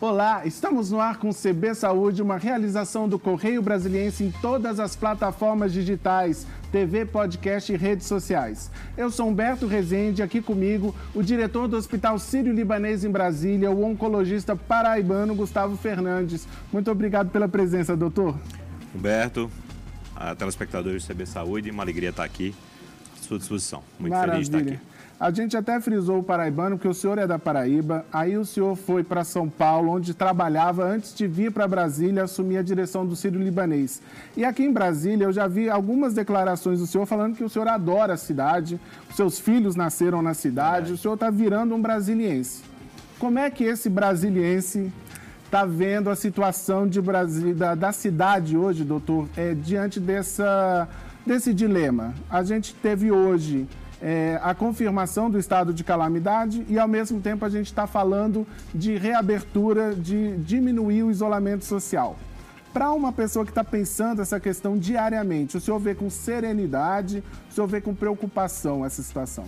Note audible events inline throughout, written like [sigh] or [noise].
Olá, estamos no ar com CB Saúde, uma realização do Correio Brasiliense em todas as plataformas digitais, TV, podcast e redes sociais. Eu sou Humberto Rezende, aqui comigo o diretor do Hospital Sírio-Libanês em Brasília, o oncologista paraibano Gustavo Fernandes. Muito obrigado pela presença, doutor. Humberto, a telespectadores do CB Saúde, uma alegria estar aqui à sua disposição. Muito Maravilha. feliz de estar aqui. A gente até frisou o paraibano, porque o senhor é da Paraíba, aí o senhor foi para São Paulo, onde trabalhava antes de vir para Brasília assumir a direção do Sírio Libanês. E aqui em Brasília eu já vi algumas declarações do senhor falando que o senhor adora a cidade, os seus filhos nasceram na cidade, é. o senhor está virando um brasiliense. Como é que esse brasiliense está vendo a situação de da, da cidade hoje, doutor, é, diante dessa, desse dilema? A gente teve hoje é, a confirmação do estado de calamidade e, ao mesmo tempo, a gente está falando de reabertura, de diminuir o isolamento social. Para uma pessoa que está pensando essa questão diariamente, o senhor vê com serenidade, o senhor vê com preocupação essa situação?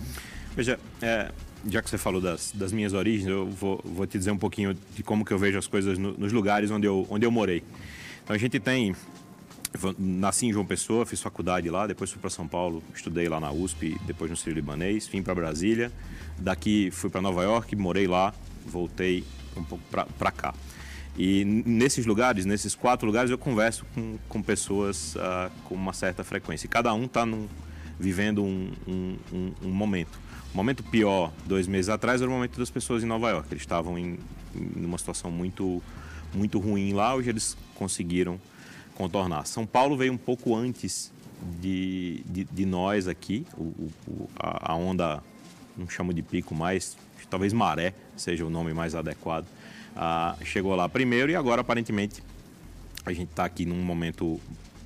Veja, é, já que você falou das, das minhas origens, eu vou, vou, te dizer um pouquinho de como que eu vejo as coisas no, nos lugares onde eu, onde eu morei. Então, a gente tem nasci em João Pessoa, fiz faculdade lá, depois fui para São Paulo, estudei lá na USP, depois no Sírio Libanês, vim para Brasília, daqui fui para Nova York, morei lá, voltei um pouco para cá. E nesses lugares, nesses quatro lugares, eu converso com, com pessoas uh, com uma certa frequência. E cada um está vivendo um, um, um, um, momento. O momento pior, dois meses atrás, era o momento das pessoas em Nova York. Eles estavam em, em uma situação muito, muito ruim lá, hoje eles conseguiram contornar. São Paulo veio um pouco antes de, de, de nós aqui, o, o, a, onda, não chamo de pico mais, talvez maré seja o nome mais adequado, ah, chegou lá primeiro e agora aparentemente a gente está aqui num momento,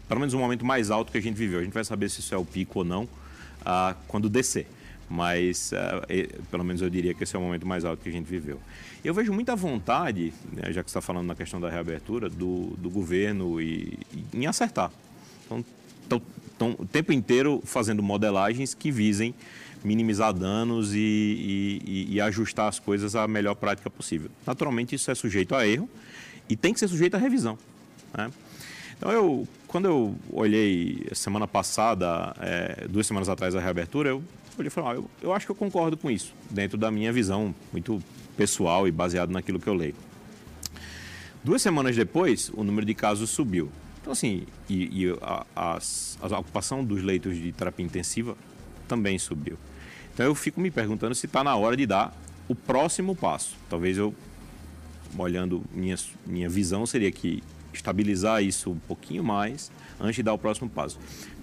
pelo menos um momento mais alto que a gente viveu. A gente vai saber se isso é o pico ou não ah, quando descer mas uh, pelo menos eu diria que esse é o momento mais alto que a gente viveu. Eu vejo muita vontade, né, já que está falando na questão da reabertura, do, do governo e, e, em acertar. Então, estão o tempo inteiro fazendo modelagens que visem minimizar danos e, e, e, ajustar as coisas à melhor prática possível. Naturalmente, isso é sujeito a erro e tem que ser sujeito a revisão. Né? Então, eu, quando eu olhei semana passada, é, duas semanas atrás, a reabertura, eu olhei e falei, ah, eu, eu acho que eu concordo com isso, dentro da minha visão muito pessoal e baseado naquilo que eu leio. Duas semanas depois, o número de casos subiu. Então, assim, e, e a, a, a, ocupação dos leitos de terapia intensiva também subiu. Então, eu fico me perguntando se está na hora de dar o próximo passo. Talvez eu, olhando minha, minha visão, seria que estabilizar isso um pouquinho mais antes de dar o próximo passo.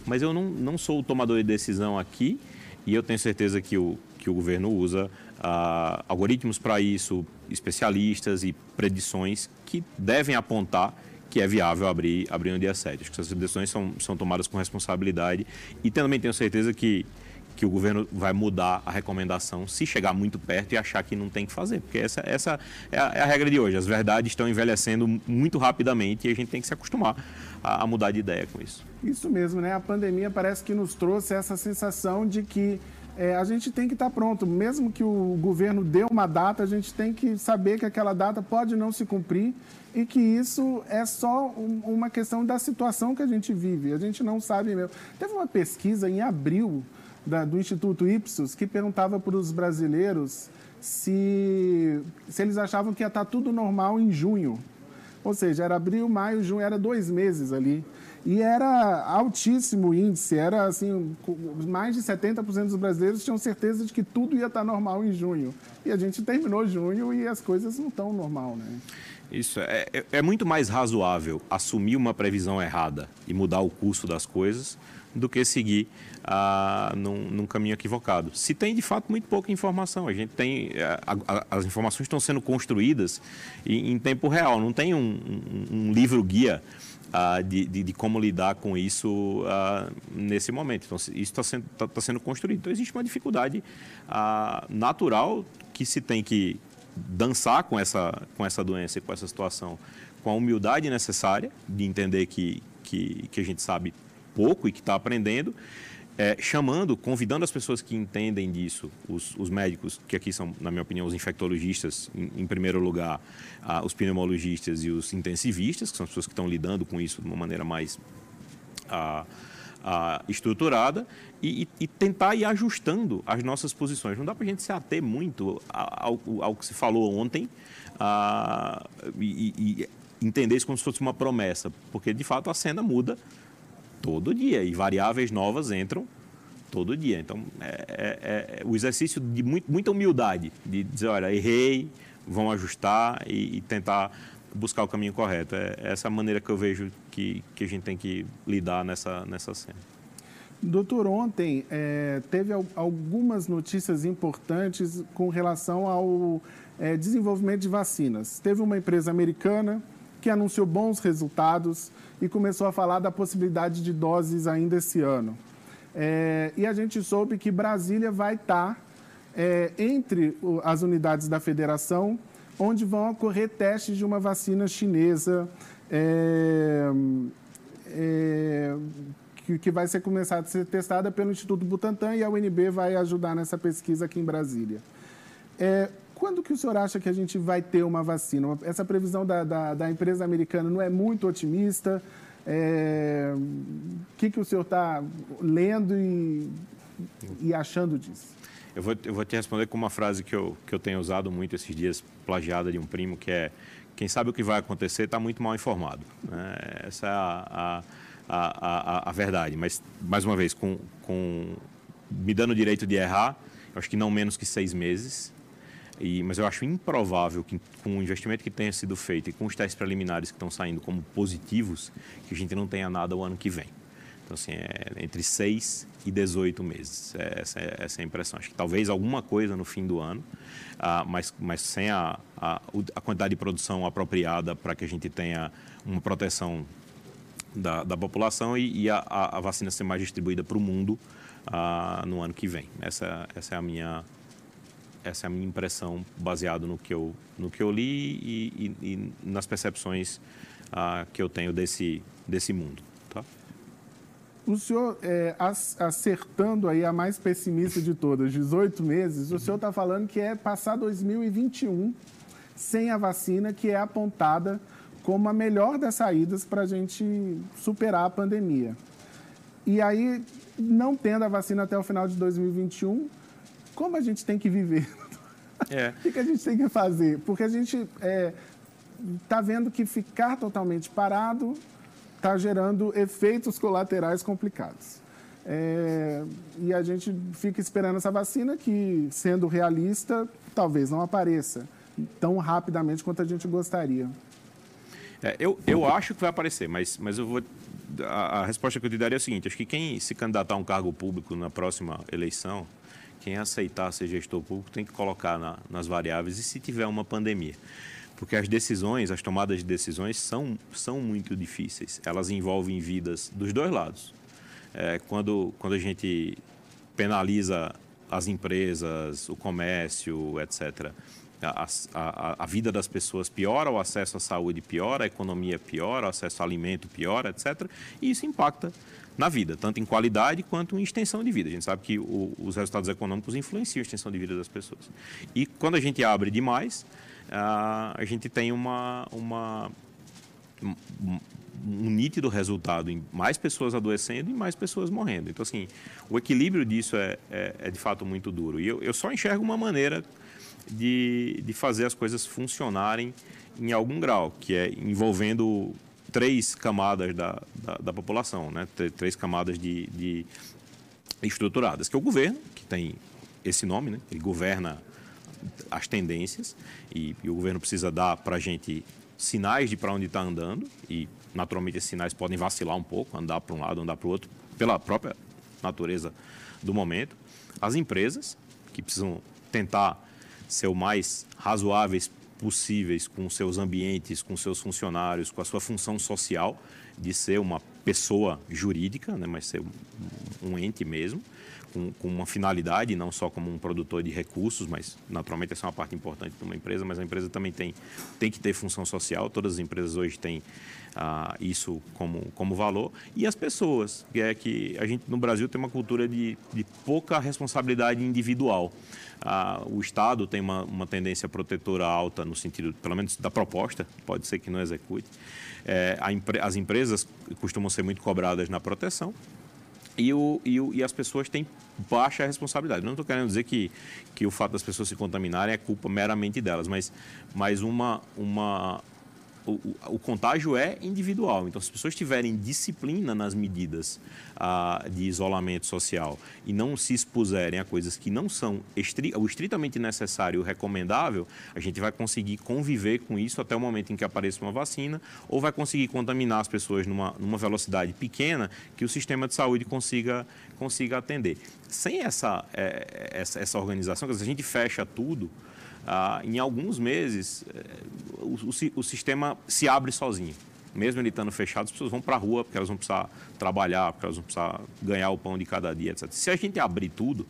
Mas eu não, não sou o tomador de decisão aqui e eu tenho certeza que o, que o governo usa uh, algoritmos para isso, especialistas e predições que devem apontar que é viável abrir, abrir no dia 7. Acho que essas decisões são, são tomadas com responsabilidade e também tenho certeza que, que o governo vai mudar a recomendação se chegar muito perto e achar que não tem que fazer, porque essa, essa é, a, é a regra de hoje. As verdades estão envelhecendo muito rapidamente e a gente tem que se acostumar a, a mudar de ideia com isso. Isso mesmo, né? A pandemia parece que nos trouxe essa sensação de que é, a gente tem que estar pronto. Mesmo que o governo dê uma data, a gente tem que saber que aquela data pode não se cumprir e que isso é só um, uma questão da situação que a gente vive. A gente não sabe mesmo. Teve uma pesquisa em abril da, do Instituto Ipsos que perguntava para os brasileiros se, se eles achavam que ia estar tá tudo normal em junho. Ou seja, era abril, maio, junho, era dois meses ali. E era altíssimo o índice, era assim, mais de 70% dos brasileiros tinham certeza de que tudo ia estar normal em junho. E a gente terminou junho e as coisas não estão normal, né? Isso, é, é, é muito mais razoável assumir uma previsão errada e mudar o curso das coisas do que seguir ah, num, num, caminho equivocado. Se tem de fato muito pouca informação, a gente tem é, a, a, as informações estão sendo construídas em, em tempo real, não tem um, um, um livro guia ah, de, de, de, como lidar com isso ah, nesse momento. Então, isso está sendo, tá, tá sendo construído. Então, existe uma dificuldade ah, natural que se tem que dançar com essa, com essa doença e com essa situação com a humildade necessária de entender que, que, que a gente sabe pouco e que está aprendendo é, chamando, convidando as pessoas que entendem disso, os, os, médicos, que aqui são, na minha opinião, os infectologistas, em, em primeiro lugar, os pneumologistas e os intensivistas, que são as pessoas que estão lidando com isso de uma maneira mais estruturada, e, e, tentar ir ajustando as nossas posições. Não dá para a gente se ater muito ao, ao, que se falou ontem e, e entender isso como se fosse uma promessa, porque de fato a cena muda todo dia e variáveis novas entram todo dia. Então, é, é, é o exercício de muito, muita humildade, de dizer, olha, errei, vamos ajustar e, e, tentar buscar o caminho correto. É essa a maneira que eu vejo que, que a gente tem que lidar nessa, nessa cena. Doutor, ontem é, teve algumas notícias importantes com relação ao é, desenvolvimento de vacinas. Teve uma empresa americana que anunciou bons resultados e começou a falar da possibilidade de doses ainda esse ano. É, e a gente soube que Brasília vai estar é, entre as unidades da federação, onde vão ocorrer testes de uma vacina chinesa é, é que, que, vai ser começada a ser testada pelo Instituto Butantan e a UNB vai ajudar nessa pesquisa aqui em Brasília. Quando que o senhor acha que a gente vai ter uma vacina? Essa previsão da, da, da empresa americana não é muito otimista? É... O que, que o senhor está lendo e, e achando disso? Eu vou, eu vou te responder com uma frase que eu, que eu tenho usado muito esses dias, plagiada de um primo, que é quem sabe o que vai acontecer está muito mal informado. Né? Essa é a, a, a, a, verdade. Mas, mais uma vez, com, com me dando o direito de errar, acho que não menos que seis meses, e, mas eu acho improvável que, com o investimento que tenha sido feito e com os testes preliminares que estão saindo como positivos, que a gente não tenha nada o ano que vem. Então, assim, é entre 6 e 18 meses. É, essa, é, a impressão. Acho que talvez alguma coisa no fim do ano, ah, mas, mas sem a, a, a quantidade de produção apropriada para que a gente tenha uma proteção da, da população e, e a, a, vacina ser mais distribuída para o mundo ah, no ano que vem. Essa, essa é a minha essa é a minha impressão baseado no que eu, no que eu li e, e, e nas percepções ah, que eu tenho desse, desse mundo. Tá? O senhor, é, acertando aí a mais pessimista de todas, 18 meses, o senhor está falando que é passar 2021 sem a vacina, que é apontada como a melhor das saídas para a gente superar a pandemia. E aí, não tendo a vacina até o final de 2021, como a gente tem que viver? É. [laughs] o que, a gente tem que fazer? Porque a gente está é, tá vendo que ficar totalmente parado está gerando efeitos colaterais complicados. É, e a gente fica esperando essa vacina que, sendo realista, talvez não apareça tão rapidamente quanto a gente gostaria. É, eu, eu acho que vai aparecer, mas, mas eu vou. A, a resposta que eu te daria é a seguinte: acho que quem se candidatar a um cargo público na próxima eleição quem aceitar ser gestor público tem que colocar na, nas variáveis e se tiver uma pandemia. Porque as decisões, as tomadas de decisões são, são muito difíceis. Elas envolvem vidas dos dois lados. É, quando, quando a gente penaliza as empresas, o comércio, etc., a, a, a, vida das pessoas piora, o acesso à saúde piora, a economia piora, o acesso ao alimento piora, etc. E isso impacta na vida, tanto em qualidade quanto em extensão de vida. A gente sabe que o, os resultados econômicos influenciam a extensão de vida das pessoas. E quando a gente abre demais, a, a gente tem uma, uma, um, um nítido resultado em mais pessoas adoecendo e mais pessoas morrendo. Então, assim, o equilíbrio disso é, é, é de fato muito duro. E eu, eu só enxergo uma maneira de, de fazer as coisas funcionarem em algum grau, que é envolvendo três camadas da, da, da população, né? três camadas de, de, estruturadas, que é o governo, que tem esse nome, né? ele governa as tendências e, e o governo precisa dar para a gente sinais de para onde está andando e naturalmente esses sinais podem vacilar um pouco, andar para um lado, andar para o outro, pela própria natureza do momento. As empresas, que precisam tentar ser o mais razoáveis possíveis com seus ambientes, com seus funcionários, com a sua função social de ser uma pessoa jurídica, né, mas ser um, ente mesmo. Com, com, uma finalidade, não só como um produtor de recursos, mas naturalmente essa é uma parte importante de uma empresa, mas a empresa também tem, tem que ter função social. Todas as empresas hoje têm ah, isso como, como valor. E as pessoas, que é que a gente no Brasil tem uma cultura de, de pouca responsabilidade individual. Ah, o Estado tem uma, uma tendência protetora alta no sentido, pelo menos da proposta, pode ser que não execute. É, a, as empresas costumam ser muito cobradas na proteção e, o, e, o, e as pessoas têm baixa responsabilidade. Não estou querendo dizer que, que o fato das pessoas se contaminarem é culpa meramente delas, mas, mas uma, uma, o, o, contágio é individual. Então, se as pessoas tiverem disciplina nas medidas ah, de isolamento social e não se expuserem a coisas que não são estri o estritamente necessário ou recomendável, a gente vai conseguir conviver com isso até o momento em que apareça uma vacina ou vai conseguir contaminar as pessoas numa, numa velocidade pequena que o sistema de saúde consiga, consiga atender. Sem essa, é, essa, essa organização, se a gente fecha tudo, ah, em alguns meses, eh, o, o, o, sistema se abre sozinho. Mesmo ele estando fechado, as pessoas vão para a rua porque elas vão precisar trabalhar, porque elas vão precisar ganhar o pão de cada dia, etc. Se a gente abrir tudo,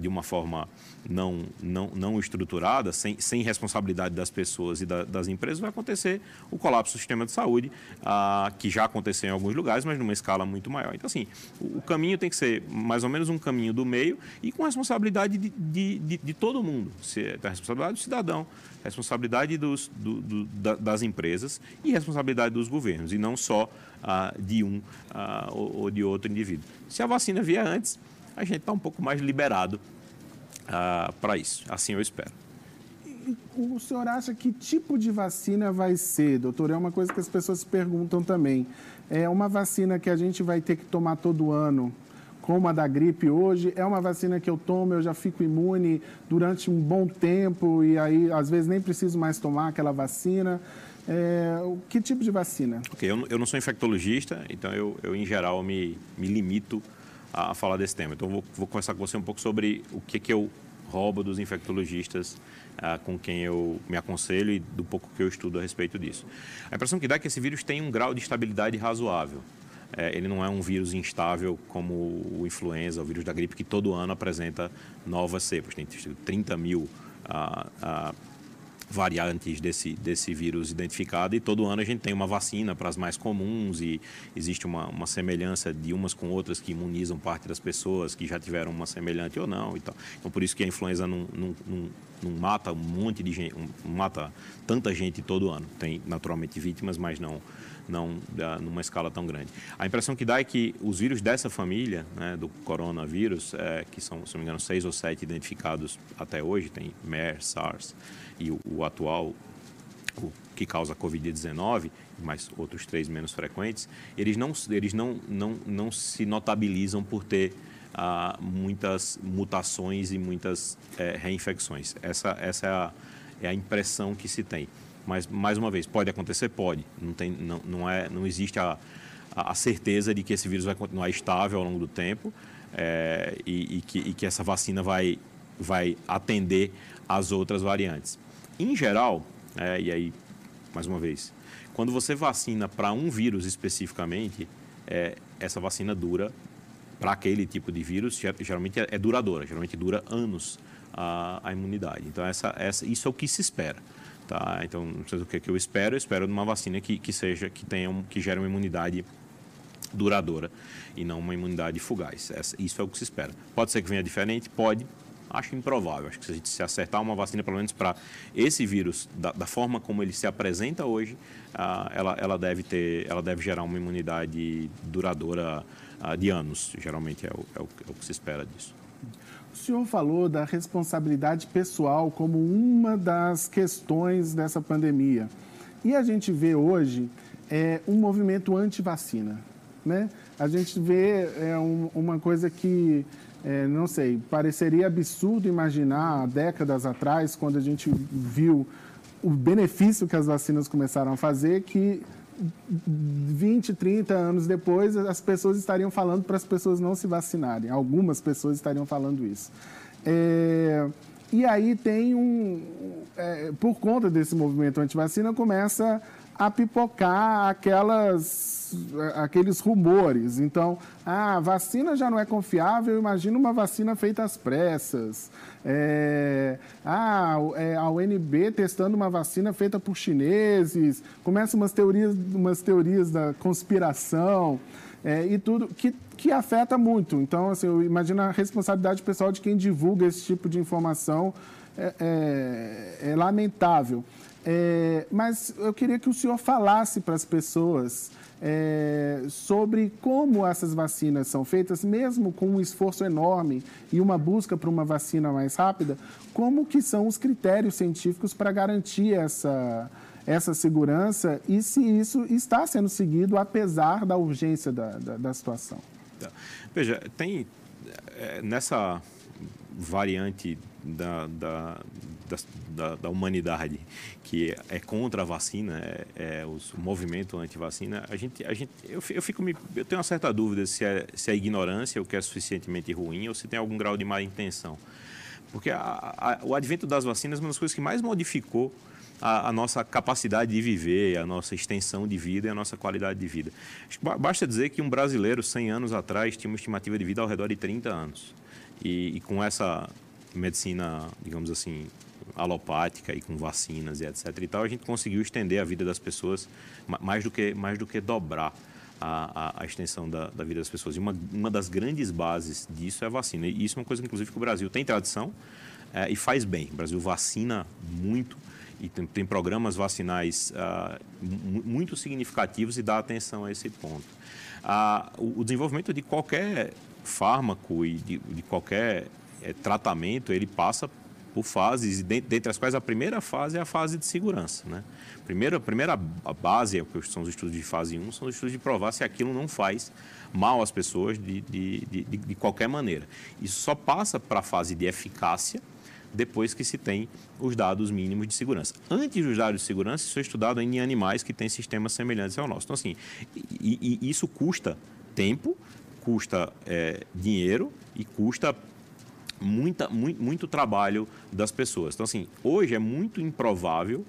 de uma forma não, não, não estruturada, sem, sem responsabilidade das pessoas e da, das empresas, vai acontecer o colapso do sistema de saúde, ah, que já aconteceu em alguns lugares, mas numa escala muito maior. Então, assim, o, o caminho tem que ser mais ou menos um caminho do meio e com responsabilidade de, de, de, de todo mundo. Se, é a responsabilidade do cidadão, responsabilidade dos, do, do, da, das empresas e responsabilidade dos governos, e não só ah, de um ah, ou, ou de outro indivíduo. Se a vacina vier antes, a gente está um pouco mais liberado uh, para isso. Assim eu espero. O senhor acha que tipo de vacina vai ser, doutor? É uma coisa que as pessoas se perguntam também. É uma vacina que a gente vai ter que tomar todo ano, como a da gripe hoje? É uma vacina que eu tomo, eu já fico imune durante um bom tempo e aí às vezes nem preciso mais tomar aquela vacina? É, que tipo de vacina? Ok, eu, eu não sou infectologista, então eu, eu em geral me, me limito a, falar desse tema. Então, vou, vou conversar com você um pouco sobre o que, que eu roubo dos infectologistas uh, com quem eu me aconselho e do pouco que eu estudo a respeito disso. A impressão que dá é que esse vírus tem um grau de estabilidade razoável. É, ele não é um vírus instável como o influenza, o vírus da gripe, que todo ano apresenta novas cepas. Tem 30 mil uh, uh, variantes desse, desse vírus identificado e todo ano a gente tem uma vacina para as mais comuns e existe uma, uma semelhança de umas com outras que imunizam parte das pessoas que já tiveram uma semelhante ou não e tal. Então por isso que a influenza não, não, não, não mata um monte de gente, mata tanta gente todo ano. Tem naturalmente vítimas, mas não não numa escala tão grande. A impressão que dá é que os vírus dessa família, né, do coronavírus, é, que são, se não me engano, seis ou sete identificados até hoje, tem MERS, SARS, e o, o atual, o que causa a Covid-19, mas outros três menos frequentes, eles não, eles não, não, não se notabilizam por ter ah, muitas mutações e muitas é, reinfecções. Essa, essa é, a, é a impressão que se tem. Mas, mais uma vez, pode acontecer? Pode. Não, tem, não, não, é, não existe a, a certeza de que esse vírus vai continuar estável ao longo do tempo é, e, e, que, e que essa vacina vai, vai atender às outras variantes. Em geral, é, e aí, mais uma vez, quando você vacina para um vírus especificamente, é, essa vacina dura, para aquele tipo de vírus, geralmente é, é duradoura, geralmente dura anos a, a imunidade. Então, essa, essa, isso é o que se espera. Tá? Então, não sei o que, que eu espero, eu espero uma vacina que, que seja, que tenha, um, que gere uma imunidade duradoura e não uma imunidade fugaz. Essa, isso é o que se espera. Pode ser que venha diferente? Pode, acho improvável. Acho que se a gente se acertar uma vacina, pelo menos para esse vírus, da, da, forma como ele se apresenta hoje, ah, ela, ela, deve ter, ela deve gerar uma imunidade duradoura ah, de anos. Geralmente é o, é, o, é o que se espera disso. O senhor falou da responsabilidade pessoal como uma das questões dessa pandemia. E a gente vê hoje é, um movimento anti-vacina. Né? A gente vê é, um, uma coisa que é, não sei, pareceria absurdo imaginar há décadas atrás, quando a gente viu o benefício que as vacinas começaram a fazer, que 20, 30 anos depois as pessoas estariam falando para as pessoas não se vacinarem. Algumas pessoas estariam falando isso. É, e aí tem um. É, por conta desse movimento anti-vacina, começa a pipocar aquelas, aqueles rumores. Então, ah, a vacina já não é confiável, imagina uma vacina feita às pressas. É, ah, é, a UNB testando uma vacina feita por chineses. Começam umas teorias, umas teorias da conspiração é, e tudo que, que afeta muito. Então, assim, eu imagino a responsabilidade pessoal de quem divulga esse tipo de informação é, é, é lamentável. É, mas eu queria que o senhor falasse para as pessoas é, sobre como essas vacinas são feitas, mesmo com um esforço enorme e uma busca por uma vacina mais rápida, como que são os critérios científicos para garantir essa, essa segurança e se isso está sendo seguido apesar da urgência da, da, da situação. Tá. Veja, tem é, nessa variante da, da, da, da, humanidade que é contra a vacina, é, é o movimento anti-vacina, a gente, a gente, eu, eu, fico me, eu tenho uma certa dúvida se é, se é ignorância o que é suficientemente ruim ou se tem algum grau de má intenção. Porque a, a, o advento das vacinas é uma das coisas que mais modificou a, a, nossa capacidade de viver, a nossa extensão de vida e a nossa qualidade de vida. Basta dizer que um brasileiro, 100 anos atrás, tinha uma estimativa de vida ao redor de 30 anos. E, e com essa medicina, digamos assim, alopática e com vacinas e etc e tal, a gente conseguiu estender a vida das pessoas mais do que, mais do que dobrar a, a, a extensão da, da, vida das pessoas. E uma, uma das grandes bases disso é a vacina. E isso é uma coisa, inclusive, que o Brasil tem tradição é, e faz bem. O Brasil vacina muito e tem, tem programas vacinais uh, muito significativos e dá atenção a esse ponto. Uh, o, o, desenvolvimento de qualquer fármaco e de, de qualquer é, tratamento, ele passa por fases, dentre as quais a primeira fase é a fase de segurança. Né? Primeiro, a primeira base, é que são os estudos de fase 1, são os estudos de provar se aquilo não faz mal às pessoas de, de, de, de qualquer maneira. Isso só passa para a fase de eficácia depois que se tem os dados mínimos de segurança. Antes dos dados de segurança, isso é estudado em animais que têm sistemas semelhantes ao nosso. Então, assim, e, e isso custa tempo, custa é, dinheiro e custa muita, muito, muito trabalho das pessoas. Então, assim, hoje é muito improvável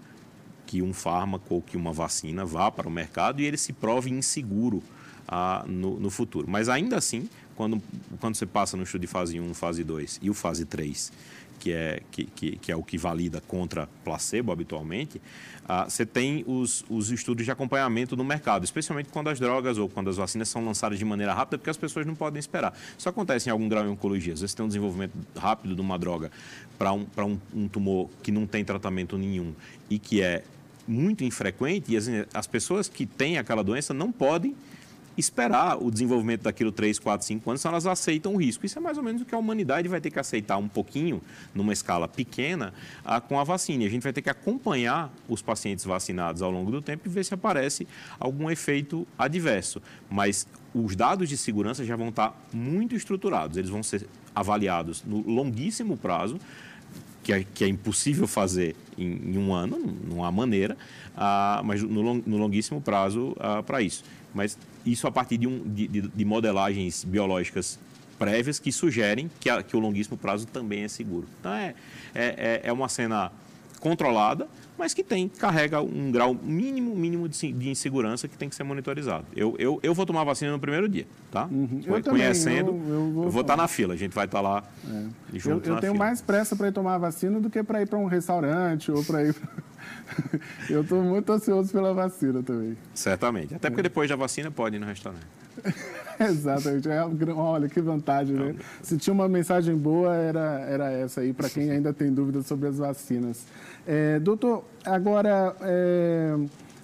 que um fármaco ou que uma vacina vá para o mercado e ele se prove inseguro ah, no, no, futuro. Mas ainda assim, quando, quando você passa no estudo de fase 1, fase 2 e o fase 3, que é, que, que, que é o que valida contra placebo habitualmente, ah, você tem os, os estudos de acompanhamento no mercado, especialmente quando as drogas ou quando as vacinas são lançadas de maneira rápida, porque as pessoas não podem esperar. Isso acontece em algum grau em oncologia. Às vezes tem um desenvolvimento rápido de uma droga para um, um, um tumor que não tem tratamento nenhum e que é muito infrequente, e as, as pessoas que têm aquela doença não podem esperar o desenvolvimento daquilo 3, 4, 5 anos, elas aceitam o risco. Isso é mais ou menos o que a humanidade vai ter que aceitar um pouquinho, numa escala pequena, a, com a vacina. A gente vai ter que acompanhar os pacientes vacinados ao longo do tempo e ver se aparece algum efeito adverso. Mas os dados de segurança já vão estar muito estruturados, eles vão ser avaliados no longuíssimo prazo, que é, que é impossível fazer em, em, um ano, não há maneira, ah, mas no, long, no longuíssimo prazo ah, para isso. Mas isso a partir de, um, de, de modelagens biológicas prévias que sugerem que, a, que, o longuíssimo prazo também é seguro. Então, é, é, é, é uma cena controlada, mas que tem, carrega um grau mínimo, mínimo de, insegurança que tem que ser monitorizado. Eu, eu, eu vou tomar a vacina no primeiro dia, tá? Uhum. Eu Conhecendo, também, eu, eu, vou, eu vou estar tá na fila, a gente vai estar tá lá é. junto Eu, eu tenho fila. mais pressa para ir tomar a vacina do que para ir para um restaurante ou para ir... [laughs] eu estou muito ansioso pela vacina também. Certamente. Até porque depois da vacina pode ir no restaurante. [laughs] [laughs] Exatamente. É, olha, que vantagem, né? Se tinha uma mensagem boa, era, era essa aí, para quem ainda tem dúvidas sobre as vacinas. É, doutor, agora, é,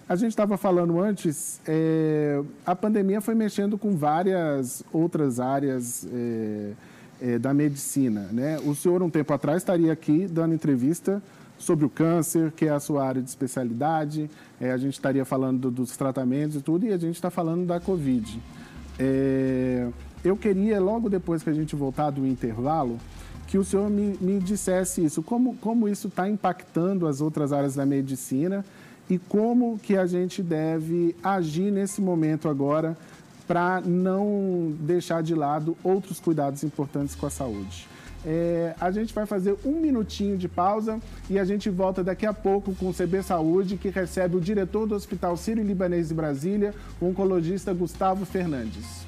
a gente estava falando antes, é, a pandemia foi mexendo com várias outras áreas é, é, da medicina, né? O senhor, um tempo atrás, estaria aqui dando entrevista sobre o câncer, que é a sua área de especialidade. É, a gente estaria falando do, dos tratamentos e tudo, e a gente está falando da Covid. É, eu queria, logo depois que a gente voltar do intervalo, que o senhor me, me dissesse isso, como, como isso está impactando as outras áreas da medicina e como que a gente deve agir nesse momento agora para não deixar de lado outros cuidados importantes com a saúde. É, a gente vai fazer um minutinho de pausa e a gente volta daqui a pouco com o CB Saúde, que recebe o diretor do Hospital Sírio-Libanês de Brasília, o oncologista Gustavo Fernandes.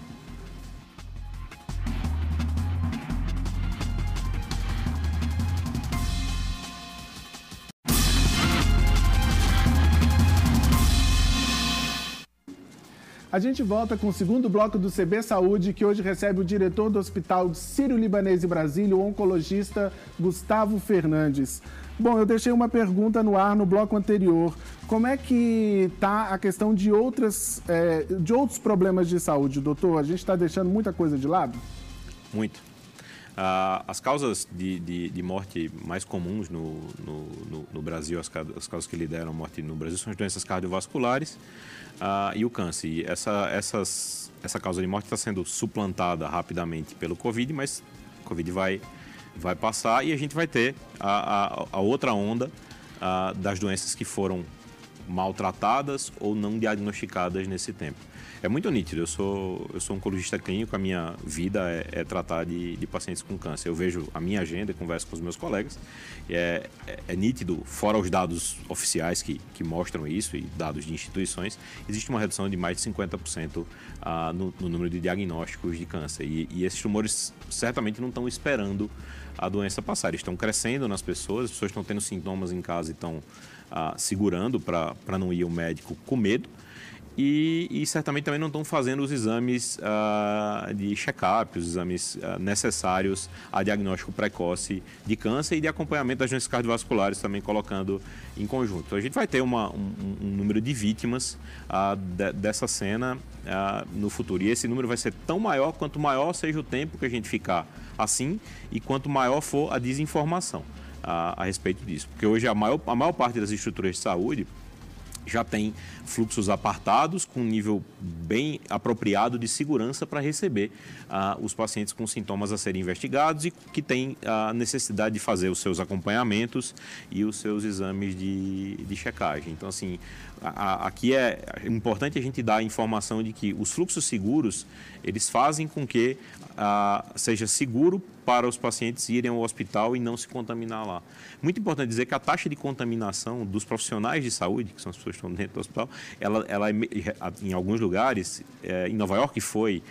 A gente volta com o segundo bloco do CB Saúde, que hoje recebe o diretor do Hospital Sírio-Libanês de Brasília, o oncologista Gustavo Fernandes. Bom, eu deixei uma pergunta no ar no bloco anterior. Como é que está a questão de, outras, é, de outros problemas de saúde, doutor? A gente está deixando muita coisa de lado? Muito. Ah, as causas de, de, de, morte mais comuns no, no, no Brasil, as, as, causas que lideram a morte no Brasil, são as doenças cardiovasculares ah, e o câncer. E essa, essas, essa causa de morte está sendo suplantada rapidamente pelo Covid, mas o Covid vai, vai passar e a gente vai ter a, a, a outra onda ah, das doenças que foram maltratadas ou não diagnosticadas nesse tempo é muito nítido. Eu sou, eu sou oncologista clínico, a minha vida é, é tratar de, de, pacientes com câncer. Eu vejo a minha agenda, converso com os meus colegas, é, é, é, nítido, fora os dados oficiais que, que mostram isso e dados de instituições, existe uma redução de mais de 50% ah, no, no, número de diagnósticos de câncer. E, e esses tumores certamente não estão esperando a doença passar, eles estão crescendo nas pessoas, as pessoas estão tendo sintomas em casa e estão ah, segurando para não ir ao médico com medo. E, e, certamente também não estão fazendo os exames uh, de check-up, os exames uh, necessários a diagnóstico precoce de câncer e de acompanhamento das doenças cardiovasculares também colocando em conjunto. Então, a gente vai ter uma, um, um, número de vítimas uh, de, dessa cena no futuro. E esse número vai ser tão maior quanto maior seja o tempo que a gente ficar assim e quanto maior for a desinformação a, a respeito disso. Porque hoje a maior, a maior parte das estruturas de saúde já tem fluxos apartados com um nível bem apropriado de segurança para receber uh, os pacientes com sintomas a serem investigados e que têm a necessidade de fazer os seus acompanhamentos e os seus exames de, de checagem. Então, assim, a, a, aqui é importante a gente dar a informação de que os fluxos seguros, eles fazem com que uh, seja seguro para os pacientes irem ao hospital e não se contaminar lá. Muito importante dizer que a taxa de contaminação dos profissionais de saúde, que são as pessoas que estão dentro do hospital, ela, ela é em alguns lugares, é, em Nova York foi,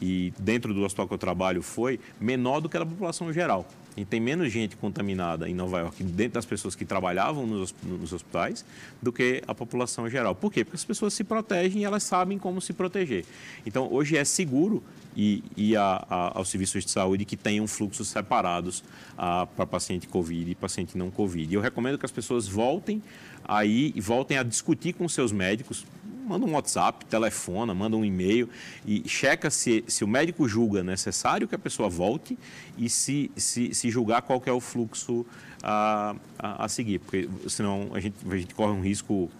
e dentro do hospital que eu trabalho foi, menor do que a população geral. E tem menos gente contaminada em Nova York, dentro das pessoas que trabalhavam nos, nos, hospitais, do que a população geral. Por quê? Porque as pessoas se protegem e elas sabem como se proteger. Então, hoje é seguro ir, ir a, a, aos serviços de saúde que tenham fluxos separados para paciente Covid e paciente não Covid. E eu recomendo que as pessoas voltem aí e voltem a discutir com seus médicos, manda um WhatsApp, telefona, manda um e-mail e checa se, se o médico julga necessário que a pessoa volte e se, se, se julgar qual é o fluxo a, a, a, seguir, porque senão a gente, a gente corre um risco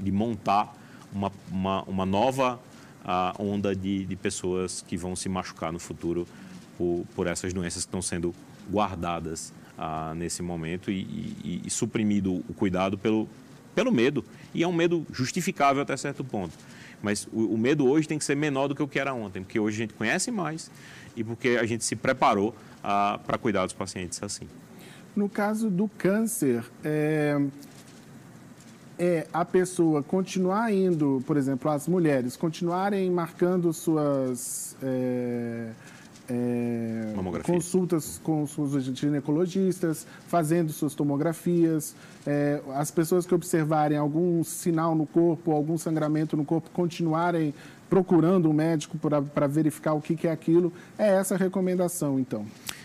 de montar uma, uma, uma nova a, onda de, de pessoas que vão se machucar no futuro por, por essas doenças que estão sendo guardadas ah, nesse momento e, e, e, suprimido o cuidado pelo, pelo medo. E é um medo justificável até certo ponto. Mas o, o, medo hoje tem que ser menor do que o que era ontem, porque hoje a gente conhece mais e porque a gente se preparou ah, para cuidar dos pacientes assim. No caso do câncer, é, é a pessoa continuar indo, por exemplo, as mulheres continuarem marcando suas. É, é, consultas com os ginecologistas, fazendo suas tomografias, é, as pessoas que observarem algum sinal no corpo, algum sangramento no corpo, continuarem procurando um médico para verificar o que, que, é aquilo. É essa a recomendação, então.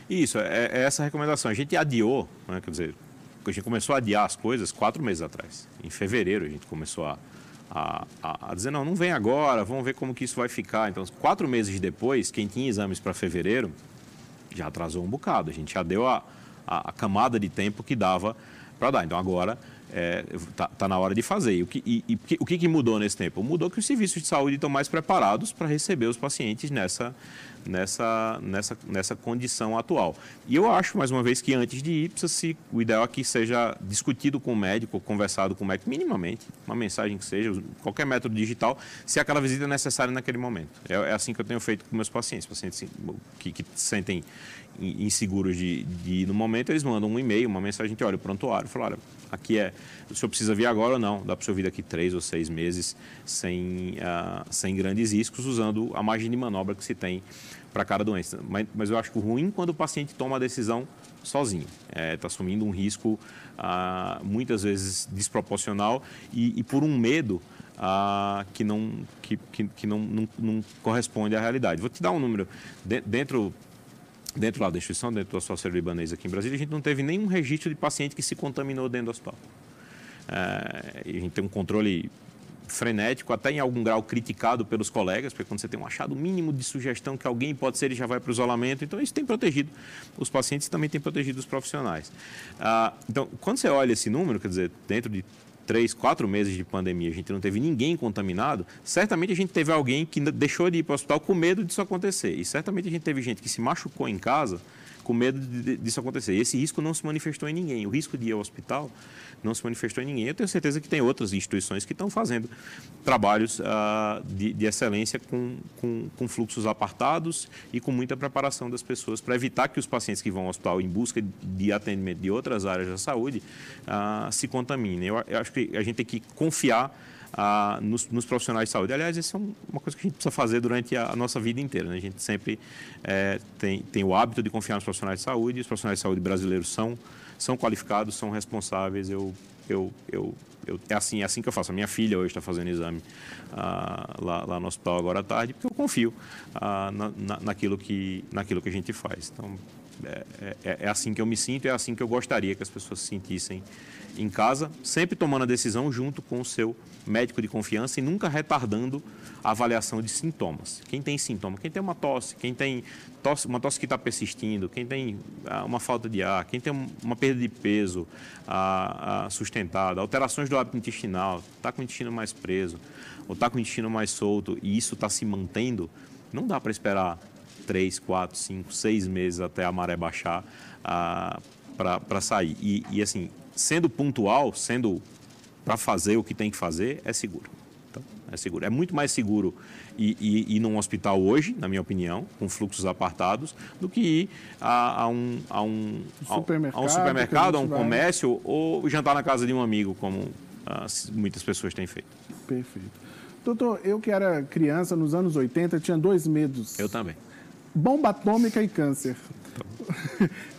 Isso, é, é essa a recomendação. A gente adiou, né, quer dizer, a gente começou a adiar as coisas quatro meses atrás. Em fevereiro a gente começou a a, a, a, dizer, não, não vem agora, vamos ver como que isso vai ficar. Então, quatro meses depois, quem tinha exames para fevereiro já atrasou um bocado. A gente já deu a, a, a camada de tempo que dava para dar. Então, agora está é, tá, tá na hora de fazer. E o, que, e, e, o que, que mudou nesse tempo? Mudou que os serviços de saúde estão mais preparados para receber os pacientes nessa, nessa, nessa, nessa condição atual. E eu acho, mais uma vez, que antes de ir, se, o ideal é que seja discutido com o médico, conversado com o médico, minimamente, uma mensagem que seja, qualquer método digital, se aquela visita é necessária naquele momento. É, é assim que eu tenho feito com meus pacientes, pacientes que, que sentem inseguros de, de ir no momento, eles mandam um e-mail, uma mensagem que olha o prontuário, fala, olha, aqui é, o senhor precisa vir agora ou não, dá para o senhor vir daqui três ou seis meses sem, uh, sem grandes riscos, usando a margem de manobra que se tem para cada doença. Mas, mas eu acho que ruim quando o paciente toma a decisão sozinho, está é, tá assumindo um risco uh, muitas vezes desproporcional e, e por um medo uh, que, não, que, que, que não, não, não, corresponde à realidade. Vou te dar um número. De, dentro dentro lá da instituição, dentro do Hospital Sírio-Libanês aqui em Brasília, a gente não teve nenhum registro de paciente que se contaminou dentro do hospital. É, a gente tem um controle frenético, até em algum grau criticado pelos colegas, porque quando você tem um achado mínimo de sugestão que alguém pode ser, ele já vai para o isolamento. Então, isso tem protegido os pacientes e também tem protegido os profissionais. Ah, então, quando você olha esse número, quer dizer, dentro de três, quatro meses de pandemia, a gente não teve ninguém contaminado, certamente a gente teve alguém que deixou de ir para o hospital com medo disso acontecer. E certamente a gente teve gente que se machucou em casa com medo disso acontecer. Esse risco não se manifestou em ninguém. O risco de ir ao hospital não se manifestou em ninguém. Eu tenho certeza que tem outras instituições que estão fazendo trabalhos uh, de, de, excelência com, com, com, fluxos apartados e com muita preparação das pessoas para evitar que os pacientes que vão ao hospital em busca de atendimento de outras áreas da saúde uh, se contaminem. Eu, eu acho que a gente tem que confiar nos, nos, profissionais de saúde. Aliás, isso é uma coisa que a gente precisa fazer durante a, a nossa vida inteira. Né? A gente sempre é, tem, tem o hábito de confiar nos profissionais de saúde. Os profissionais de saúde brasileiros são, são qualificados, são responsáveis. Eu, eu, eu, eu, é, assim, é assim que eu faço. A minha filha hoje está fazendo exame ah, lá, lá, no hospital agora à tarde, porque eu confio ah, na, na, naquilo, que, naquilo que a gente faz. Então, é, é, é, assim que eu me sinto, é assim que eu gostaria que as pessoas se sentissem em casa, sempre tomando a decisão junto com o seu médico de confiança e nunca retardando a avaliação de sintomas. Quem tem sintoma, quem tem uma tosse, quem tem tosse, uma tosse que está persistindo, quem tem ah, uma falta de ar, quem tem uma perda de peso ah, ah, sustentada, alterações do hábito intestinal, está com o intestino mais preso, ou está com o intestino mais solto e isso está se mantendo, não dá para esperar três, quatro, cinco, seis meses até a maré baixar ah, para sair. E, e, assim, sendo pontual, sendo para fazer o que tem que fazer, é seguro. Então, é seguro. É muito mais seguro ir, ir, ir num hospital hoje, na minha opinião, com fluxos apartados, do que ir a, a um, a, um, supermercado, a um, supermercado, a um comércio ou jantar na casa de um amigo, como ah, muitas pessoas têm feito. Perfeito. Doutor, eu que era criança nos anos 80 tinha dois medos. Eu também bomba atômica e câncer.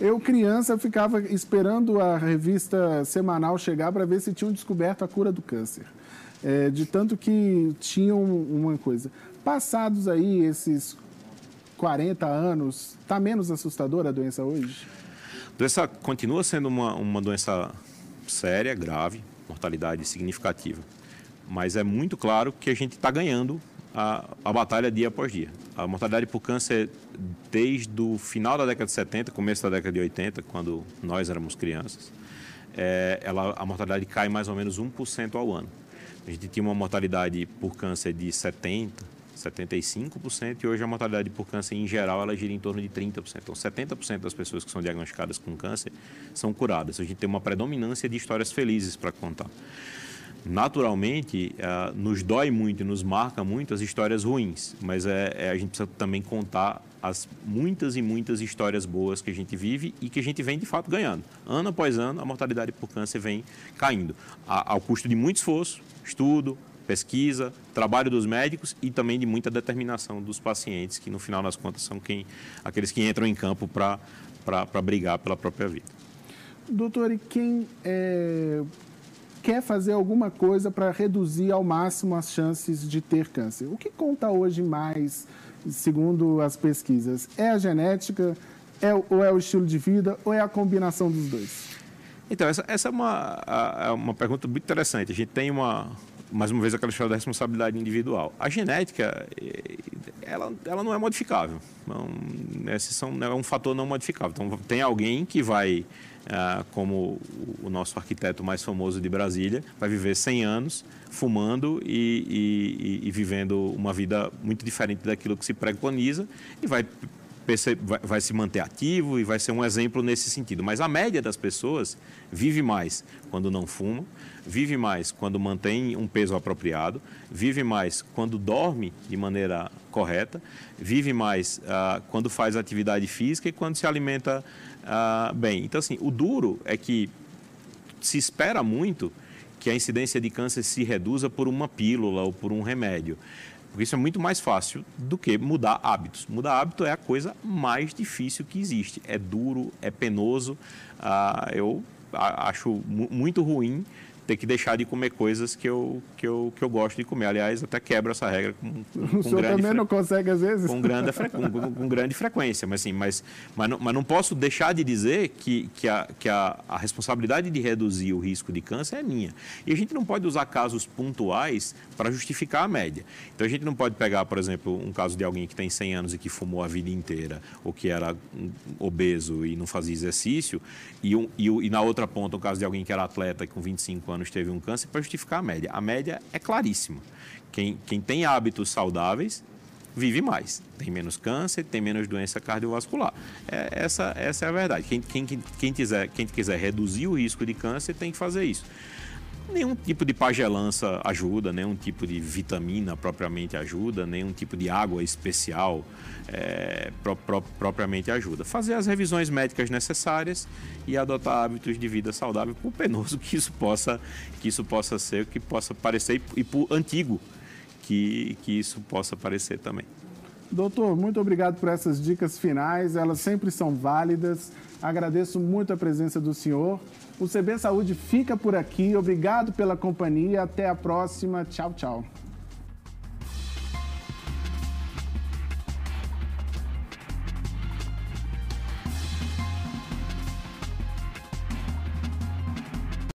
Eu, criança, ficava esperando a revista semanal chegar para ver se tinham descoberto a cura do câncer. É, de tanto que tinham uma coisa. Passados aí esses 40 anos, está menos assustadora a doença hoje? A doença continua sendo uma, uma doença séria, grave, mortalidade significativa. Mas é muito claro que a gente está ganhando a, a batalha dia após dia. A mortalidade por câncer, desde o final da década de 70, começo da década de 80, quando nós éramos crianças, é, ela, a mortalidade cai mais ou menos 1% ao ano. A gente tinha uma mortalidade por câncer de 70%, 75% e hoje a mortalidade por câncer em geral ela gira em torno de 30%. Então 70% das pessoas que são diagnosticadas com câncer são curadas. A gente tem uma predominância de histórias felizes para contar naturalmente, uh, nos dói muito e nos marca muito as histórias ruins, mas é, é, a gente precisa também contar as muitas e muitas histórias boas que a gente vive e que a gente vem de fato ganhando. Ano após ano, a mortalidade por câncer vem caindo, a, ao custo de muito esforço, estudo, pesquisa, trabalho dos médicos e também de muita determinação dos pacientes, que no final das contas são quem, aqueles que entram em campo para brigar pela própria vida. Doutor, e quem é, quer fazer alguma coisa para reduzir ao máximo as chances de ter câncer. O que conta hoje mais, segundo as pesquisas? É a genética, é, ou é o estilo de vida, ou é a combinação dos dois? Então, essa, essa é uma, a, uma pergunta muito interessante. A gente tem uma, mais uma vez, aquela história da responsabilidade individual. A genética, ela, ela não é modificável. Não, esses são, é um fator não modificável. Então, tem alguém que vai, como o nosso arquiteto mais famoso de Brasília, vai viver 100 anos fumando e, e, e vivendo uma vida muito diferente daquilo que se preconiza e vai vai se manter ativo e vai ser um exemplo nesse sentido. Mas a média das pessoas vive mais quando não fuma, vive mais quando mantém um peso apropriado, vive mais quando dorme de maneira correta, vive mais uh, quando faz atividade física e quando se alimenta uh, bem. Então, assim, o duro é que se espera muito que a incidência de câncer se reduza por uma pílula ou por um remédio. Porque isso é muito mais fácil do que mudar hábitos. Mudar hábito é a coisa mais difícil que existe. É duro, é penoso. Ah, eu acho muito ruim ter que deixar de comer coisas que eu, que eu, que eu gosto de comer. Aliás, até quebra essa regra com, com, [laughs] o senhor também fre... não consegue, às vezes? Com grande, com, com, grande frequência. Mas, assim, mas, mas, não, mas não posso deixar de dizer que, que, a, que a, a responsabilidade de reduzir o risco de câncer é minha. E a gente não pode usar casos pontuais para justificar a média. Então, a gente não pode pegar, por exemplo, um caso de alguém que tem 100 anos e que fumou a vida inteira, ou que era obeso e não fazia exercício, e, um, e, e na outra ponta, o caso de alguém que era atleta e com 25 anos teve um câncer para justificar a média. A média é claríssima. Quem, quem tem hábitos saudáveis vive mais, tem menos câncer, tem menos doença cardiovascular. É, essa, essa é a verdade. Quem, quem, quem, quiser, quem quiser reduzir o risco de câncer tem que fazer isso. Nenhum tipo de pagelança ajuda, nenhum tipo de vitamina propriamente ajuda, nenhum tipo de água especial é, pro, pro, propriamente ajuda. Fazer as revisões médicas necessárias e adotar hábitos de vida saudável, por penoso [laughs] que isso possa, que isso possa ser, que possa parecer, e por antigo que, que isso possa parecer também. Doutor, muito obrigado por essas dicas finais, elas sempre são válidas. Agradeço muito a presença do senhor. O CB Saúde fica por aqui. Obrigado pela companhia. Até a próxima. Tchau, tchau.